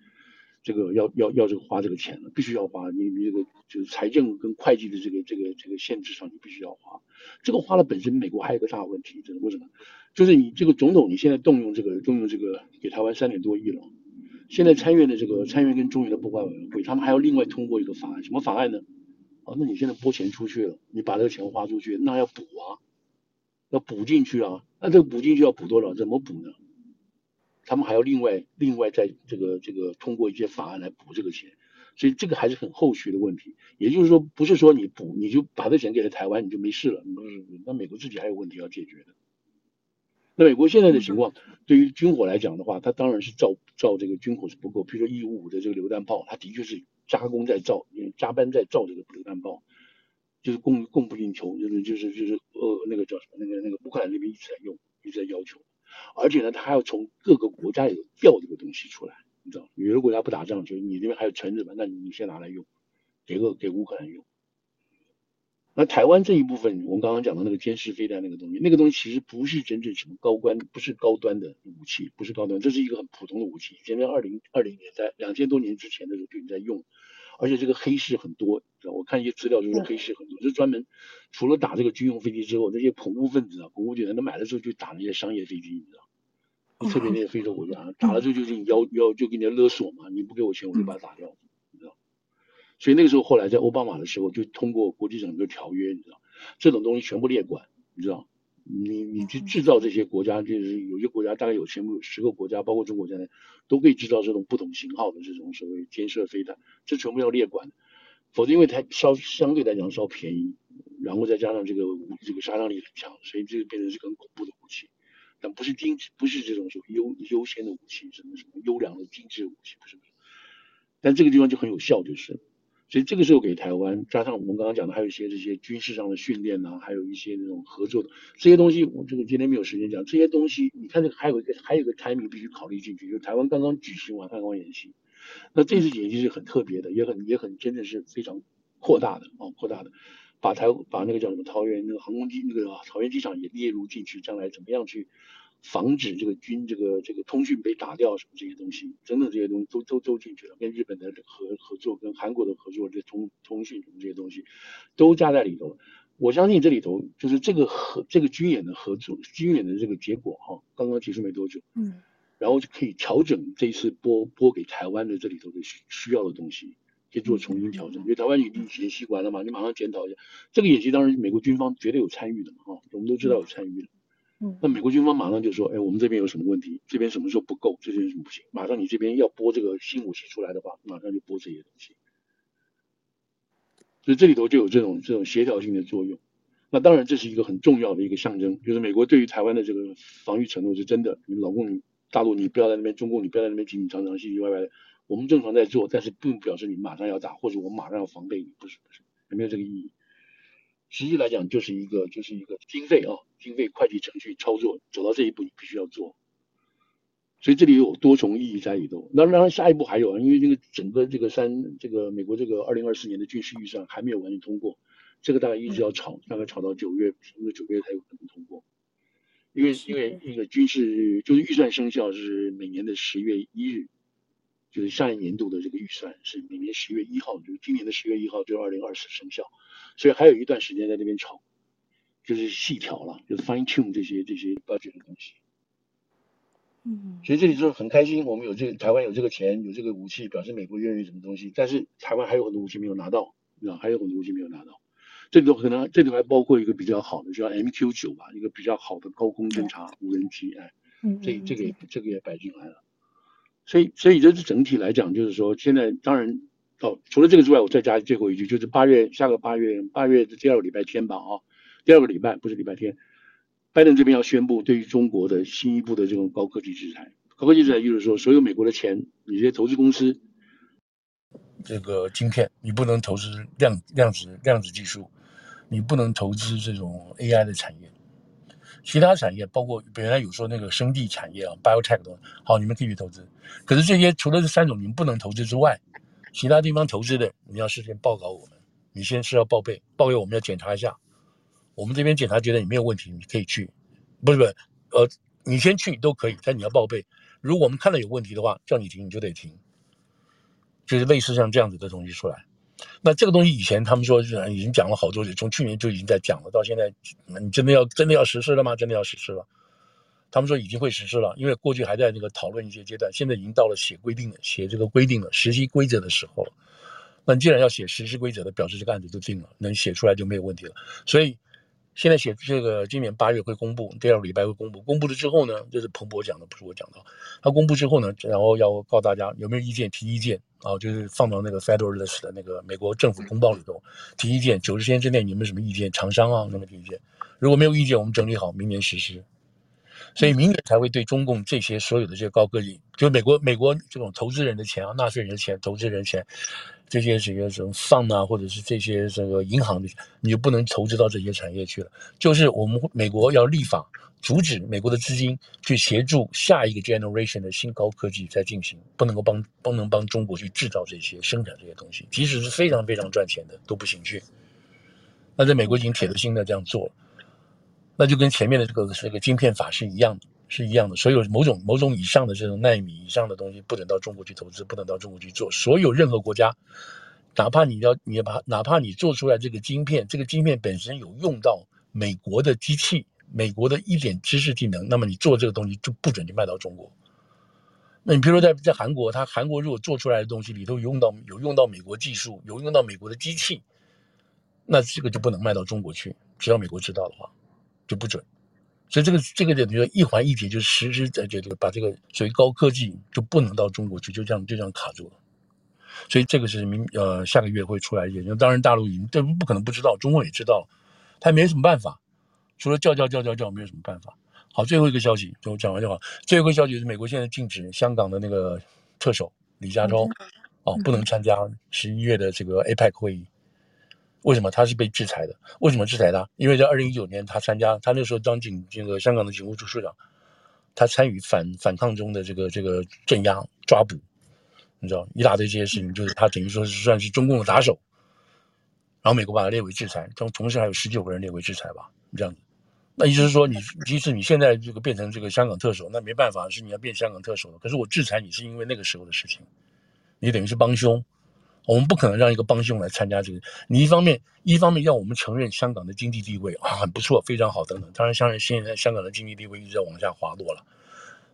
这个要要要这个花这个钱了，必须要花。你你这个就是财政跟会计的这个这个这个限制上，你必须要花。这个花了本身，美国还有个大问题，这是为什么？就是你这个总统，你现在动用这个动用这个给台湾三点多亿了，现在参院的这个参院跟众院的拨款委员会，他们还要另外通过一个法案，什么法案呢？啊，那你现在拨钱出去了，你把这个钱花出去，那要补啊，要补进去啊，那这个补进去要补多少？怎么补呢？他们还要另外另外在这个这个通过一些法案来补这个钱，所以这个还是很后续的问题。也就是说，不是说你补你就把这钱给了台湾，你就没事了，那美国自己还有问题要解决的。那美国现在的情况，对于军火来讲的话，它当然是造造这个军火是不够。比如说一五五的这个榴弹炮，它的确是加工在造，加班在造这个榴弹炮，就是供供不应求，就是就是就是呃那个叫什么那个那个乌克兰那边一直在用，一直在要求，而且呢，它还要从各个国家里调这个东西出来，你知道，有的国家不打仗，就是你那边还有存着嘛，那你你先拿来用，给个给乌克兰用。那台湾这一部分，我们刚刚讲的那个监视飞弹那个东西，那个东西其实不是真正什么高端，不是高端的武器，不是高端，这是一个很普通的武器。以前在二零二零年代，两千多年之前的时候就已经在用，而且这个黑市很多，知道我看一些资料就是黑市很多，就专门除了打这个军用飞机之后，那些恐怖分子啊、恐怖集团，他买了之后就打那些商业飞机，你知道？特别那些非洲国家，打了之后就是你要要就给你勒索嘛，你不给我钱，我就把它打掉。所以那个时候，后来在奥巴马的时候，就通过国际整个条约，你知道，这种东西全部列管，你知道。你你去制造这些国家，就是有些国家大概有全部十个国家，包括中国在内，都可以制造这种不同型号的这种所谓肩射飞弹，这全部要列管，否则因为它稍相对来讲稍便宜，然后再加上这个这个杀伤力很强，所以这个变成是很恐怖的武器，但不是精不是这种属于优优先的武器，什么什么优良的精致武器不是，但这个地方就很有效，就是。所以这个时候给台湾，加上我们刚刚讲的，还有一些这些军事上的训练呐，还有一些那种合作的这些东西，我这个今天没有时间讲这些东西。你看这个还有一个还有一个 timing 必须考虑进去，就是台湾刚刚举行完汉光演习，那这次演习是很特别的，也很也很真的是非常扩大的啊，扩大的，把台把那个叫什么桃园那个航空机那个桃园机场也列入进去，将来怎么样去。防止这个军这个这个通讯被打掉什么这些东西，等等这些东西都都都进去了，跟日本的合合作，跟韩国的合作，这通通讯什么这些东西都加在里头。我相信这里头就是这个合这个军演的合作，军演的这个结果哈，刚刚结束没多久，嗯，然后就可以调整这一次拨拨给台湾的这里头的需需要的东西，可以做重新调整。因为台湾已经演习完了嘛，你马上检讨一下这个演习，当然美国军方绝对有参与的嘛，哈，我们都知道有参与的。那美国军方马上就说，哎，我们这边有什么问题？这边什么时候不够？这边什么不行？马上你这边要拨这个新武器出来的话，马上就拨这些东西。所以这里头就有这种这种协调性的作用。那当然这是一个很重要的一个象征，就是美国对于台湾的这个防御承诺是真的。你老共大陆你不要在那边，中共你不要在那边紧紧张张、唧唧歪歪的。我们正常在做，但是并不表示你马上要打，或者我马上要防备你，不是不是，有没有这个意义。实际来讲，就是一个就是一个经费啊，经费会计程序操作走到这一步，你必须要做。所以这里有多重意义在里头。那当然下一步还有啊，因为这个整个这个三这个美国这个二零二四年的军事预算还没有完全通过，这个大概一直要吵，大概吵到九月，因为九月才有可能通过。因为因为那个军事就是预算生效是每年的十月一日，就是下一年度的这个预算是每年十月一号，就是今年的十月一号就二零二四生效。所以还有一段时间在那边炒，就是细调了，就是 fine tune 这些这些 budget 的东西。嗯，所以这里就是很开心，我们有这个台湾有这个钱，有这个武器，表示美国愿意什么东西。但是台湾还有很多武器没有拿到，对吧还有很多武器没有拿到。这里头可能这里头还包括一个比较好的，叫 MQ 九吧，一个比较好的高空侦察无人机，哎，这这个也这个也摆进来了。所以所以这是整体来讲，就是说现在当然。哦，除了这个之外，我再加最后一句，就是八月下个八月八月的第二个礼拜天吧，啊，第二个礼拜不是礼拜天，拜登这边要宣布对于中国的新一步的这种高科技制裁。高科技制裁就是说，所有美国的钱，你这些投资公司，这个晶片你不能投资量量子量子技术，你不能投资这种 AI 的产业，其他产业包括本来有说那个生地产业啊，biotech 的，好，你们可以去投资。可是这些除了这三种你们不能投资之外，其他地方投资的，你要事先报告我们，你先是要报备，报给我们要检查一下，我们这边检查觉得你没有问题，你可以去，不是不是，呃，你先去都可以，但你要报备。如果我们看到有问题的话，叫你停你就得停，就是类似像这样子的东西出来。那这个东西以前他们说已经讲了好多次，从去年就已经在讲了，到现在你真的要真的要实施了吗？真的要实施了？他们说已经会实施了，因为过去还在那个讨论一些阶段，现在已经到了写规定了，写这个规定了，实施规则的时候了。那既然要写实施规则的，表示这个案子就定了，能写出来就没有问题了。所以现在写这个，今年八月会公布，第二个礼拜会公布。公布了之后呢，这是彭博讲的，不是我讲的。他公布之后呢，然后要告诉大家有没有意见，提意见啊，就是放到那个 Federalist 的那个美国政府公报里头提意见，九十天之内你们什么意见？厂商啊，那么提意见。如果没有意见，我们整理好，明年实施。所以明年才会对中共这些所有的这些高科技，就美国美国这种投资人的钱啊，纳税人的钱，投资人的钱，这些这些什么放啊，或者是这些这个银行的钱，你就不能投资到这些产业去了。就是我们美国要立法阻止美国的资金去协助下一个 generation 的新高科技在进行，不能够帮不能帮中国去制造这些生产这些东西，即使是非常非常赚钱的都不行去。那在美国已经铁了心的这样做了。那就跟前面的这个这个晶片法是一样的，是一样的。所有某种某种以上的这种纳米以上的东西，不准到中国去投资，不能到中国去做。所有任何国家，哪怕你要你把哪怕你做出来这个晶片，这个晶片本身有用到美国的机器，美国的一点知识技能，那么你做这个东西就不准你卖到中国。那你比如说在在韩国，他韩国如果做出来的东西里头有用到有用到美国技术，有用到美国的机器，那这个就不能卖到中国去。只要美国知道的话，就不准。所以这个这个等于说一环一体，就实实在在这个把这个所谓高科技就不能到中国去，就这样就这样卡住了。所以这个是明呃下个月会出来一点，当然大陆已经这不可能不知道，中国也知道，他也没什么办法，除了叫叫叫叫叫，没有什么办法。好，最后一个消息就讲完就好。最后一个消息是美国现在禁止香港的那个特首李家超哦不能参加十一月的这个 APEC 会议。为什么他是被制裁的？为什么制裁他？因为在二零一九年他参加，他那时候当警这个香港的警务处处长，他参与反反抗中的这个这个镇压抓捕。你知道一大堆这些事情，就是他等于说是算是中共的打手，然后美国把他列为制裁，同同时还有十九个人列为制裁吧，这样子。那意思是说，你即使你现在这个变成这个香港特首，那没办法，是你要变香港特首了。可是我制裁你是因为那个时候的事情，你等于是帮凶，我们不可能让一个帮凶来参加这个。你一方面一方面要我们承认香港的经济地位啊很不错，非常好等等。当然，像现在香港的经济地位一直在往下滑落了。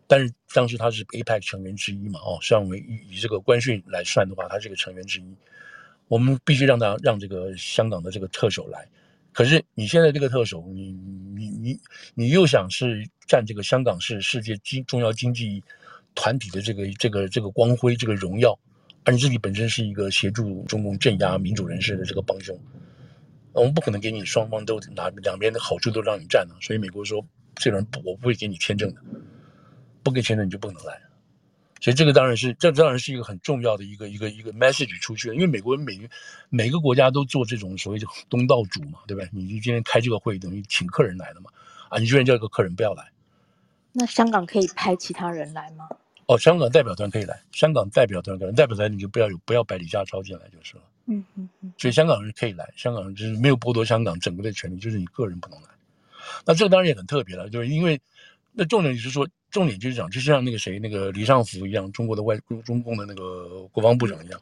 但是当时他是 APEC 成员之一嘛，哦，像我们以以这个关税来算的话，他是个成员之一，我们必须让他让这个香港的这个特首来。可是你现在这个特首，你你你你又想是占这个香港是世界经重要经济团体的这个这个这个光辉这个荣耀，而你自己本身是一个协助中共镇压民主人士的这个帮凶，我们不可能给你双方都拿两边的好处都让你占了。所以美国说，这个人不，我不会给你签证的。不给签证你就不能来，所以这个当然是这当然是一个很重要的一个一个一个 message 出去了。因为美国人每每个国家都做这种所谓的东道主嘛，对不对？你今天开这个会等于请客人来了嘛，啊，你居然叫一个客人不要来，那香港可以派其他人来吗？哦，香港代表团可以来，香港代表团可能代表团你就不要有不要摆李家超进来就是了。嗯嗯嗯。所以香港人可以来，香港人就是没有剥夺香港整个的权利，就是你个人不能来。那这个当然也很特别了，就是因为那重点就是说。重点就是讲，就像那个谁，那个李尚福一样，中国的外中共的那个国防部长一样，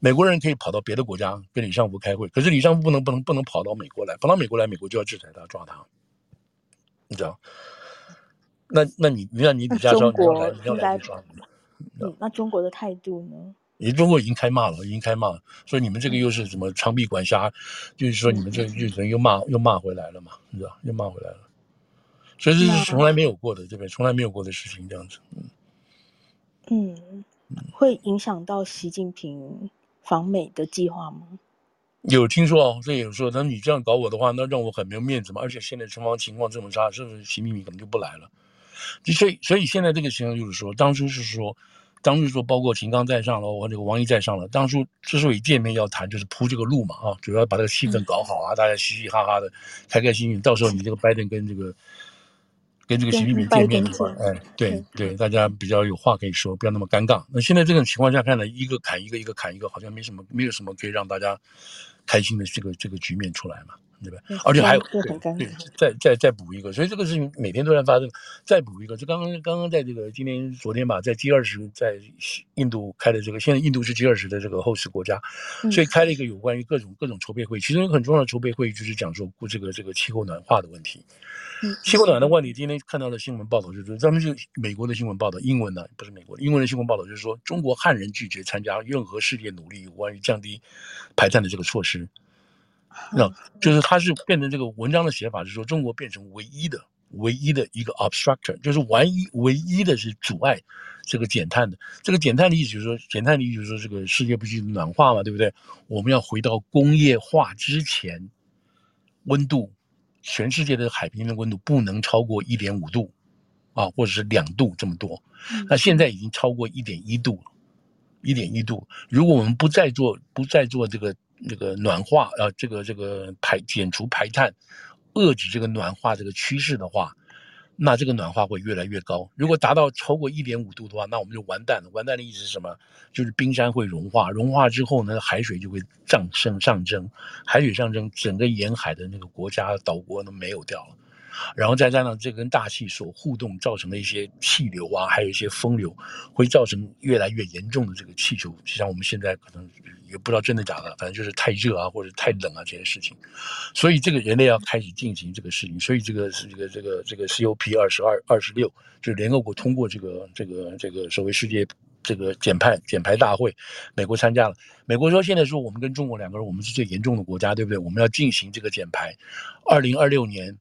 美国人可以跑到别的国家跟李尚福开会，可是李尚福不能不能不能跑到美国来，跑到美国来，美国就要制裁他，抓他，你知道？那那你那你李家超你要来你要来抓你，嗯，那中国的态度呢？你中国已经开骂了，已经开骂了，说你们这个又是什么长臂管辖，就是说你们这日本又骂又骂回来了嘛，你知道？又骂回来了。所以这是从来没有过的，对不对？从来没有过的事情，这样子。嗯嗯，会影响到习近平访美的计划吗？有听说哦，这有说，那你这样搞我的话，那让我很没有面子嘛。而且现在中方情况这么差，是不是习近平可能就不来了？所以，所以现在这个情况就是说，当初是说，当初说包括秦刚在上了，我这个王毅在上了，当初之所以见面要谈，就是铺这个路嘛，啊，主要把这个气氛搞好啊，嗯、大家嘻嘻哈哈的，开开心心。到时候你这个拜登跟这个。跟这个习近平见面的话，哎，对对，大家比较有话可以说，不要那么尴尬。那现在这种情况下看呢，一个砍一个，一个砍一个，好像没什么，没有什么可以让大家开心的这个这个局面出来嘛，对吧？而且还有对对，再再再补一个，所以这个事情每天都在发生。再补一个，就刚刚刚刚在这个今天昨天吧，在 G 二十在印度开的这个，现在印度是 G 二十的这个后持国家，所以开了一个有关于各种各种筹备会，其中一个很重要的筹备会议就是讲说这个这个气候暖化的问题。气候暖的问题，今天看到的新闻报道就是，咱们就美国的新闻报道，英文的不是美国的，英文的新闻报道就是说，中国汉人拒绝参加任何世界努力有关于降低排碳的这个措施。那就是它是变成这个文章的写法，是说中国变成唯一的、唯一的一个 obstructor，就是唯一唯一的是阻碍这个减碳的。这个减碳的意思就是说，减碳的意思就是说，这个世界不是暖化嘛，对不对？我们要回到工业化之前温度。全世界的海平面温度不能超过一点五度，啊，或者是两度这么多。那现在已经超过一点一度了，一点一度。如果我们不再做，不再做这个这个暖化，呃，这个这个排减除排碳，遏制这个暖化这个趋势的话。那这个暖化会越来越高。如果达到超过一点五度的话，那我们就完蛋了。完蛋的意思是什么？就是冰山会融化，融化之后呢，海水就会上升上升，海水上升，整个沿海的那个国家岛国都没有掉了。然后再加上这跟大气所互动造成的一些气流啊，还有一些风流，会造成越来越严重的这个气球，就像我们现在可能也不知道真的假的，反正就是太热啊或者太冷啊这些事情，所以这个人类要开始进行这个事情，所以这个是这个这个这个 COP 二十二二十六，就是联合国通过这个这个这个所谓世界。这个减排减排大会，美国参加了。美国说现在说我们跟中国两个人，我们是最严重的国家，对不对？我们要进行这个减排。二零二六年、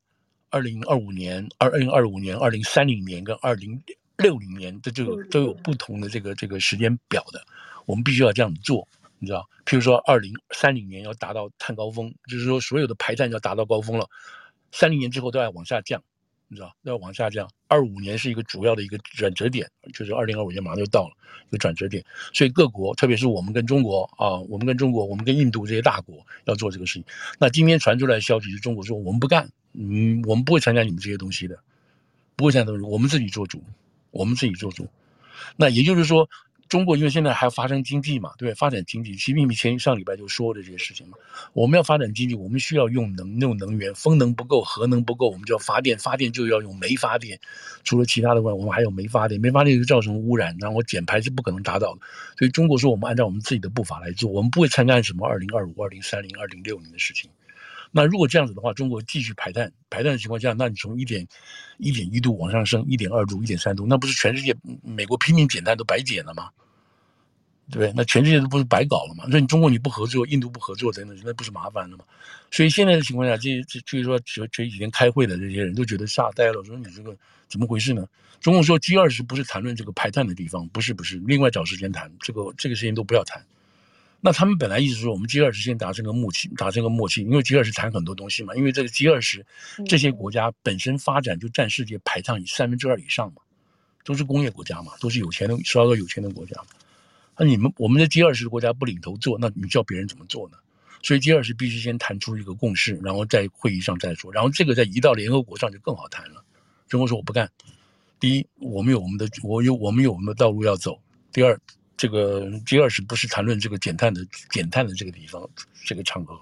二零二五年、二二零二五年、二零三零年跟二零六零年，这就都有不同的这个这个时间表的。我们必须要这样做，你知道？譬如说，二零三零年要达到碳高峰，就是说所有的排碳要达到高峰了。三零年之后都要往下降。你知道要往下降，二五年是一个主要的一个转折点，就是二零二五年马上就到了一个转折点，所以各国，特别是我们跟中国啊，我们跟中国，我们跟印度这些大国要做这个事情。那今天传出来的消息是中国说我们不干，嗯，我们不会参加你们这些东西的，不会参加东西，我们自己做主，我们自己做主。那也就是说。中国因为现在还要发生经济嘛，对？发展经济，习近平前上礼拜就说的这些事情嘛。我们要发展经济，我们需要用能用能源，风能不够，核能不够，我们就要发电，发电就要用煤发电。除了其他的外，我们还有煤发电，煤发电就造成污染，然后减排是不可能达到的。所以中国说，我们按照我们自己的步伐来做，我们不会参加什么二零二五、二零三零、二零六零的事情。那如果这样子的话，中国继续排碳，排碳的情况下，那你从一点一点一度往上升，一点二度、一点三度，那不是全世界美国拼命减碳都白减了吗？对不对？那全世界都不是白搞了吗？那你中国你不合作，印度不合作，等等，那不是麻烦了吗？所以现在的情况下，这这就是说，这这几天开会的这些人都觉得吓呆了，说你这个怎么回事呢？中共说 G 二十不是谈论这个排碳的地方，不是不是，另外找时间谈这个这个事情都不要谈。那他们本来意思说，我们 G 二十先达成个默契，达成个默契，因为 G 二十谈很多东西嘛，因为这个 G 二十这些国家本身发展就占世界排碳以三分之二以上嘛，都是工业国家嘛，都是有钱的，稍微有钱的国家嘛。那你们我们的 G 二十国家不领头做，那你叫别人怎么做呢？所以 G 二十必须先谈出一个共识，然后在会议上再说，然后这个再移到联合国上就更好谈了。中国说我不干，第一，我们有我们的，我有我们有我们的道路要走；第二，这个 G 二十不是谈论这个减碳的减碳的这个地方这个场合。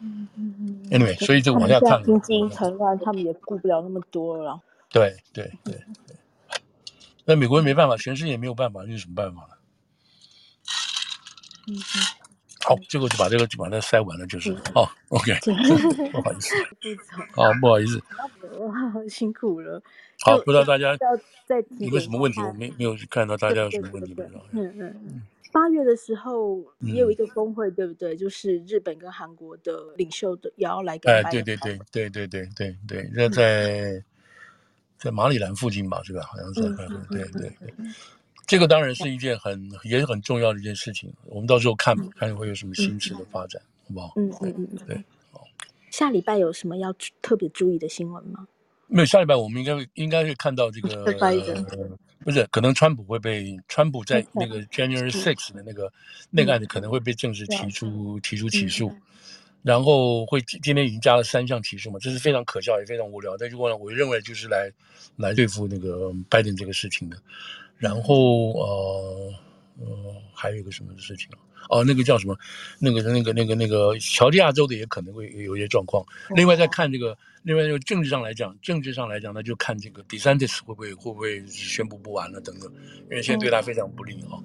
嗯嗯嗯。Anyway，所以就往下看。经济层乱，他们也顾不了那么多了。对对对对。那美国人没办法，全世界也没有办法，那有什么办法呢？嗯嗯，好，最后就把这个就把它塞完了，就是哦，OK，不好意思，好，不好意思，哇，辛苦了。好，不知道大家有没有什么问题？我没没有看到大家有什么问题，嗯嗯。八月的时候也有一个峰会，对不对？就是日本跟韩国的领袖的也要来。哎，对对对对对对对对，那 在在马里兰附近吧，是吧？好像是，对对对。这个当然是一件很也是很重要的一件事情，我们到时候看吧看会有什么新式的发展，好不好？嗯嗯嗯，对，好。下礼拜有什么要特别注意的新闻吗？没有，下礼拜我们应该会应该会看到这个，不是，可能川普会被川普在那个 January Six 的那个那个案子可能会被正式提出提出起诉，然后会今天已经加了三项起诉嘛，这是非常可笑也非常无聊，但如果呢，我认为就是来来对付那个拜登这个事情的。然后呃呃，还有一个什么事情？哦，那个叫什么？那个那个那个那个乔治亚州的也可能会有一些状况。另外再看这个，另外就政治上来讲，政治上来讲，那就看这个 DeSantis 会不会会不会宣布不完了等等，因为现在对他非常不利哈。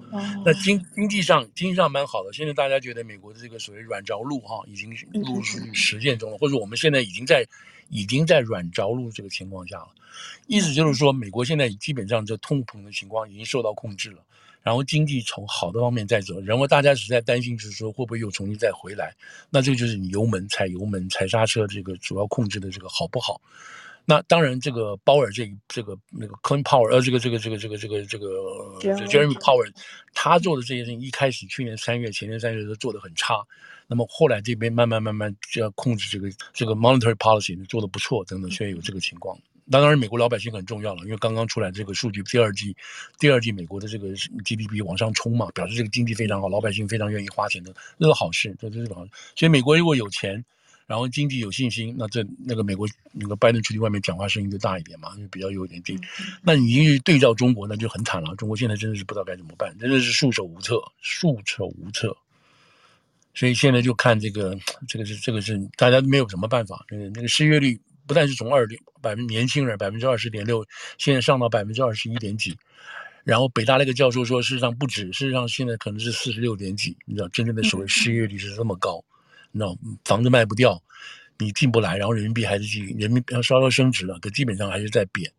那经经济上经济上蛮好的，现在大家觉得美国的这个所谓软着陆哈，已经陆续实践中了，或者我们现在已经在已经在软着陆这个情况下了。意思就是说，美国现在基本上这通膨的情况已经受到控制了，然后经济从好的方面在走，然后大家只是在担心，就是说会不会又重新再回来？那这个就是你油门踩油门踩刹车，这个主要控制的这个好不好？那当然，这个鲍尔这这个那个 Clean Power，呃，这个这个这个这个这个这个 Jeremy Power，他做的这些事情，一开始去年三月、前年三月都做得很差，那么后来这边慢慢慢慢就要控制这个这个 Monetary Policy 做得不错，等等，所以有这个情况。当然，美国老百姓很重要了，因为刚刚出来这个数据，第二季，第二季美国的这个 GDP 往上冲嘛，表示这个经济非常好，老百姓非常愿意花钱的，这是好事，这这是个好事。所以美国如果有钱，然后经济有信心，那这那个美国那个拜登出去外面讲话声音就大一点嘛，就比较有点劲。那你因为对照中国，那就很惨了。中国现在真的是不知道该怎么办，真的是束手无策，束手无策。所以现在就看这个，这个是这个是大家没有什么办法。那个那个失业率不但是从二点百分年轻人百分之二十点六，现在上到百分之二十一点几。然后北大那个教授说，事实上不止，事实上现在可能是四十六点几。你知道，真正的所谓失业率是这么高，你知道，房子卖不掉，你进不来，然后人民币还是进，人民币要稍稍升值了，可基本上还是在贬。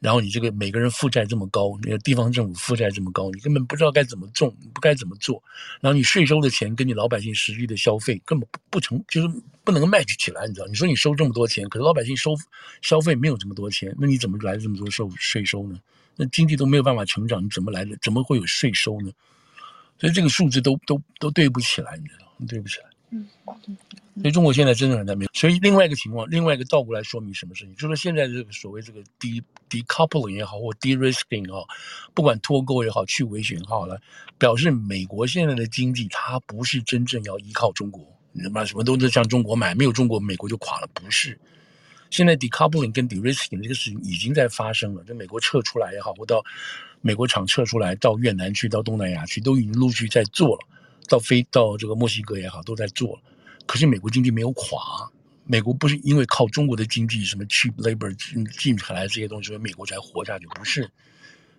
然后你这个每个人负债这么高，那个地方政府负债这么高，你根本不知道该怎么种，不该怎么做。然后你税收的钱跟你老百姓实际的消费根本不不成，就是不能 match 起来。你知道，你说你收这么多钱，可是老百姓收消费没有这么多钱，那你怎么来这么多收税收呢？那经济都没有办法成长，你怎么来的？怎么会有税收呢？所以这个数字都都都对不起来，你知道？对不起来。嗯，所以中国现在真的很难没有。所以另外一个情况，另外一个倒过来说明什么事情？就是现在这个所谓这个 de decoupling 也好，或 de-risking 也好，不管脱钩也好，去维权也好了，表示美国现在的经济它不是真正要依靠中国，你知道吗？什么都在向中国买，没有中国，美国就垮了，不是。现在 decoupling 跟 de-risking 这个事情已经在发生了，就美国撤出来也好，或到美国厂撤出来，到越南去，到东南亚去，都已经陆续在做了。到飞到这个墨西哥也好，都在做。可是美国经济没有垮，美国不是因为靠中国的经济什么 cheap labor 进进来这些东西，所以美国才活下去，不是。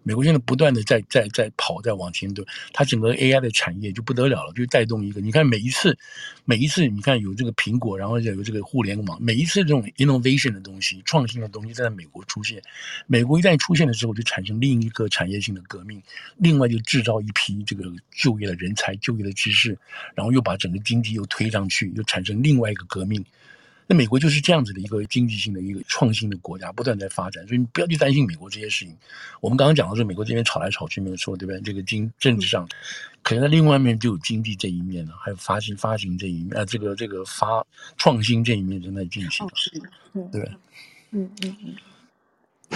美国现在不断的在在在跑，在往前对，它整个 AI 的产业就不得了了，就带动一个。你看每一次，每一次你看有这个苹果，然后有这个互联网，每一次这种 innovation 的东西、创新的东西在美国出现，美国一旦出现的时候，就产生另一个产业性的革命，另外就制造一批这个就业的人才、就业的知识，然后又把整个经济又推上去，又产生另外一个革命。那美国就是这样子的一个经济性的一个创新的国家，不断在发展，所以你不要去担心美国这些事情。我们刚刚讲到说，美国这边吵来吵去没有错，对不对？这个经政治上，可能在另外一面就有经济这一面了，还有发行发行这一面，啊，这个这个发创新这一面正在进行，对不对？嗯嗯嗯。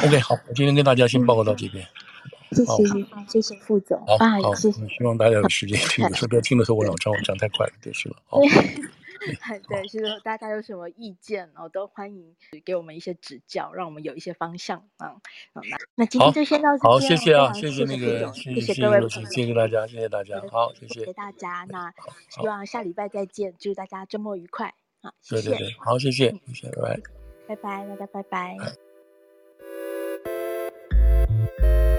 OK，好，我今天跟大家先报告到这边。谢谢，谢谢副总。好，好，希望大家有时间 听，有时候不要听的时候我老张，我讲太快了，就是了。好。对，是说大家有什么意见哦，都欢迎给我们一些指教，让我们有一些方向啊。好，那那今天就先到这边。好，谢谢啊，谢谢那个，谢谢各位，谢谢大家，谢谢大家，好，谢谢，谢谢大家。那希望下礼拜再见，祝大家周末愉快啊！谢谢，好，谢谢，谢谢，拜拜，拜拜，大家拜拜。